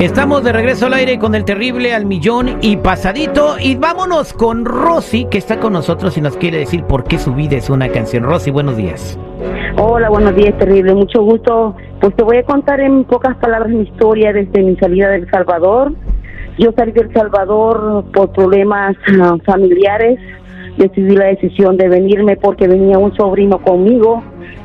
Estamos de regreso al aire con el terrible al millón y pasadito. Y vámonos con Rosy, que está con nosotros y nos quiere decir por qué su vida es una canción. Rosy, buenos días. Hola, buenos días, terrible. Mucho gusto. Pues te voy a contar en pocas palabras mi historia desde mi salida del Salvador. Yo salí del Salvador por problemas ah, familiares. Decidí la decisión de venirme porque venía un sobrino conmigo.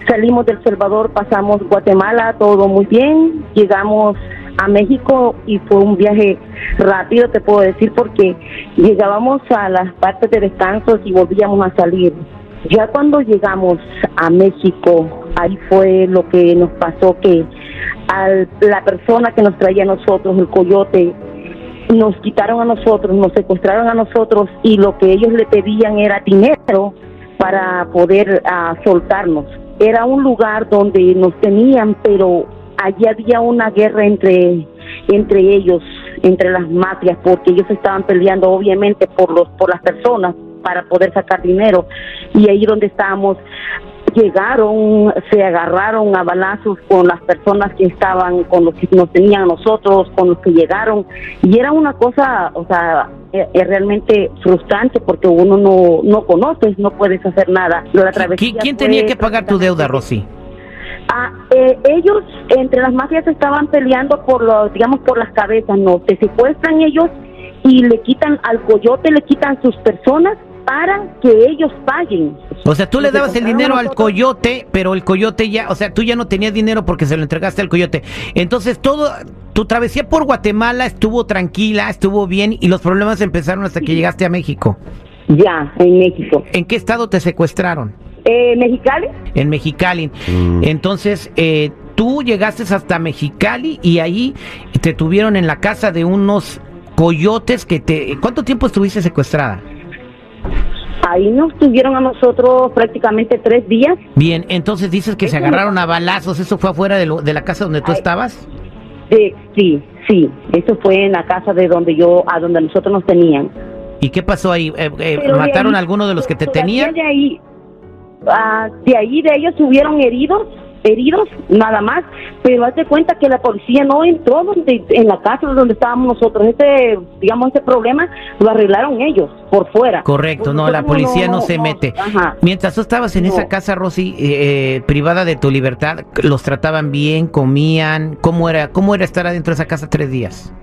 Salimos del Salvador, pasamos Guatemala, todo muy bien. Llegamos a México y fue un viaje rápido, te puedo decir, porque llegábamos a las partes de descanso y volvíamos a salir. Ya cuando llegamos a México, ahí fue lo que nos pasó, que al, la persona que nos traía a nosotros, el coyote, nos quitaron a nosotros, nos secuestraron a nosotros y lo que ellos le pedían era dinero para poder uh, soltarnos. Era un lugar donde nos tenían, pero allí había una guerra entre entre ellos, entre las mafias, porque ellos estaban peleando obviamente por los por las personas para poder sacar dinero y ahí donde estábamos llegaron, se agarraron a balazos con las personas que estaban, con los que nos tenían a nosotros, con los que llegaron, y era una cosa, o sea, es, es realmente frustrante porque uno no, no conoces, no puedes hacer nada. La ¿Qui- ¿Quién tenía que pagar tu deuda, Rosy? Eh, ellos entre las mafias estaban peleando por los, digamos, por las cabezas, no, te secuestran ellos y le quitan al coyote, le quitan sus personas para que ellos paguen. O sea, tú le dabas el dinero al coyote, pero el coyote ya, o sea, tú ya no tenías dinero porque se lo entregaste al coyote. Entonces, todo, tu travesía por Guatemala estuvo tranquila, estuvo bien y los problemas empezaron hasta que llegaste a México. Ya, en México. ¿En qué estado te secuestraron? Eh, Mexicali, En Mexicali. Entonces, eh, tú llegaste hasta Mexicali y ahí te tuvieron en la casa de unos coyotes que te... ¿Cuánto tiempo estuviste secuestrada? ahí nos tuvieron a nosotros prácticamente tres días. Bien, entonces dices que se agarraron a balazos, ¿eso fue afuera de, lo- de la casa donde tú Ay. estabas? De, sí, sí, eso fue en la casa de donde yo, a donde nosotros nos tenían. ¿Y qué pasó ahí? Eh, eh, ¿Mataron ahí- a alguno de los que te tenían? De ahí, ah, de ahí de ellos hubieron heridos, heridos, nada más, pero hazte cuenta que la policía no entró donde, en la casa donde estábamos nosotros. Este, digamos, este problema lo arreglaron ellos por fuera. Correcto, no, la policía no, se mete. Ajá. Mientras tú estabas en esa casa, Rosy, eh, eh, privada de tu libertad, ¿los trataban bien, comían? ¿Cómo era, cómo era estar adentro de esa casa tres días?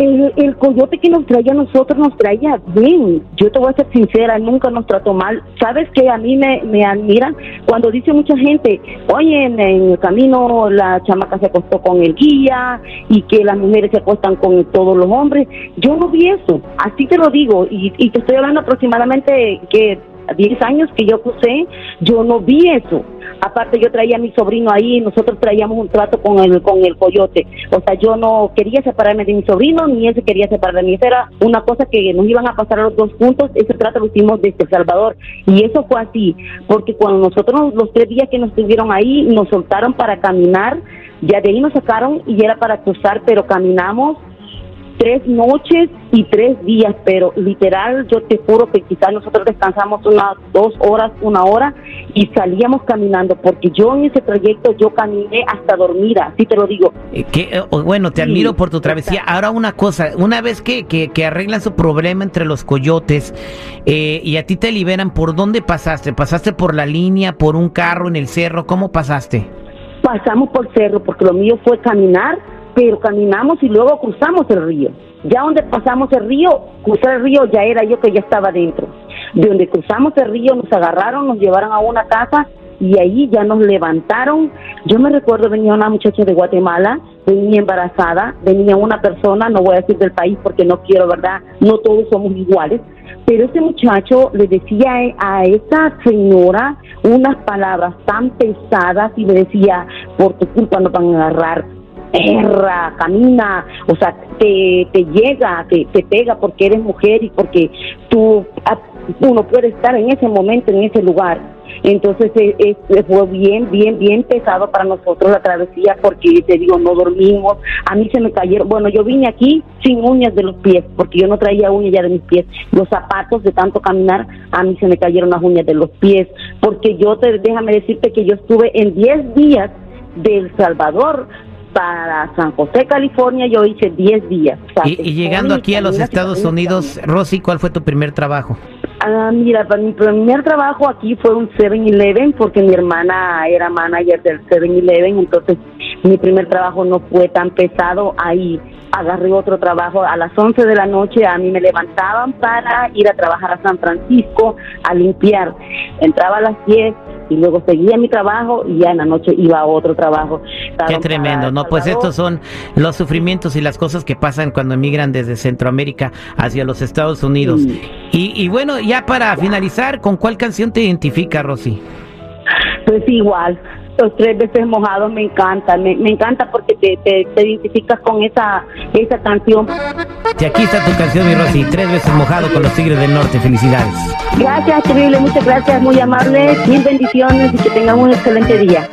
El, el coyote que nos traía a nosotros nos traía bien. Yo te voy a ser sincera, nunca nos trató mal. ¿Sabes que A mí me, admiran cuando dice mucha gente, oye, en, el camino la chamaca se acostó con el guía y que las mujeres se acuestan con todos los hombres. Yo no vi eso, así te lo digo. Y, y te estoy hablando aproximadamente que 10 años que yo crucé, yo no vi eso. Aparte yo traía a mi sobrino ahí, nosotros traíamos un trato con el con el coyote. O sea, yo no quería separarme de mi sobrino, ni él se quería separar de mí. Esa era una cosa que nos iban a pasar a los dos juntos. Ese trato lo hicimos desde El Salvador. Y eso fue así, porque cuando nosotros los tres días que nos estuvieron ahí, nos soltaron para caminar, ya de ahí nos sacaron y era para cruzar, pero caminamos tres noches y tres días, pero literal, yo te juro que quizás nosotros descansamos unas dos horas, una hora y salíamos caminando, porque yo en ese trayecto yo caminé hasta dormida, así te lo digo. Eh, que, eh, bueno, te Sí, admiro por tu travesía. Ahora una cosa, una vez que, que, que arreglan su problema entre los coyotes eh, y a ti te liberan, ¿por dónde pasaste? ¿Pasaste por la línea, por un carro en el cerro? ¿Cómo pasaste? Pasamos por cerro, porque lo mío fue caminar, pero caminamos y luego cruzamos el río. Ya donde pasamos el río, cruzar el río ya era yo que ya estaba dentro. De donde cruzamos el río nos agarraron, nos llevaron a una casa y ahí ya nos levantaron. Yo me recuerdo venía una muchacha de Guatemala, venía embarazada, venía una persona, no voy a decir del país porque no quiero, ¿verdad? No todos somos iguales. Pero ese muchacho le decía a esa señora unas palabras tan pesadas y le decía, por tu culpa nos van a agarrar, perra, camina, o sea, te, te llega, te, te pega porque eres mujer y porque tú, uno puede estar en ese momento, en ese lugar. Entonces eh, eh, fue bien, bien, bien pesado para nosotros la travesía porque te digo, no dormimos. A mí se me cayeron, bueno, yo vine aquí sin uñas de los pies porque yo no traía uñas ya de mis pies. Los zapatos de tanto caminar, a mí se me cayeron las uñas de los pies porque yo te, déjame decirte que yo estuve en 10 días del Salvador para San José, California, yo hice 10 días. y, llegando aquí a los Estados Unidos, Rosy, ¿cuál fue tu primer trabajo? Ah, mira, para mi primer trabajo aquí fue un 7-Eleven porque mi hermana era manager del 7-Eleven, entonces mi primer trabajo no fue tan pesado. Ahí agarré otro trabajo a las 11 de la noche, a mí me levantaban para ir a trabajar a San Francisco a limpiar. Entraba a las 10 y luego seguía mi trabajo y ya en la noche iba a otro trabajo. Qué tremendo, ¿no? Pues estos son los sufrimientos y las cosas que pasan cuando emigran desde Centroamérica hacia los Estados Unidos. Y, y bueno, ya para finalizar, ¿con cuál canción te identifica, Rosy? Pues igual, los tres veces mojados me encanta, me, encanta porque te, te, identificas con esa, esa canción. Y aquí está tu canción, mi Rosy, tres veces mojado con los Tigres del Norte, felicidades. Gracias, terrible, muchas gracias, muy amable, mil bendiciones y que tengan un excelente día.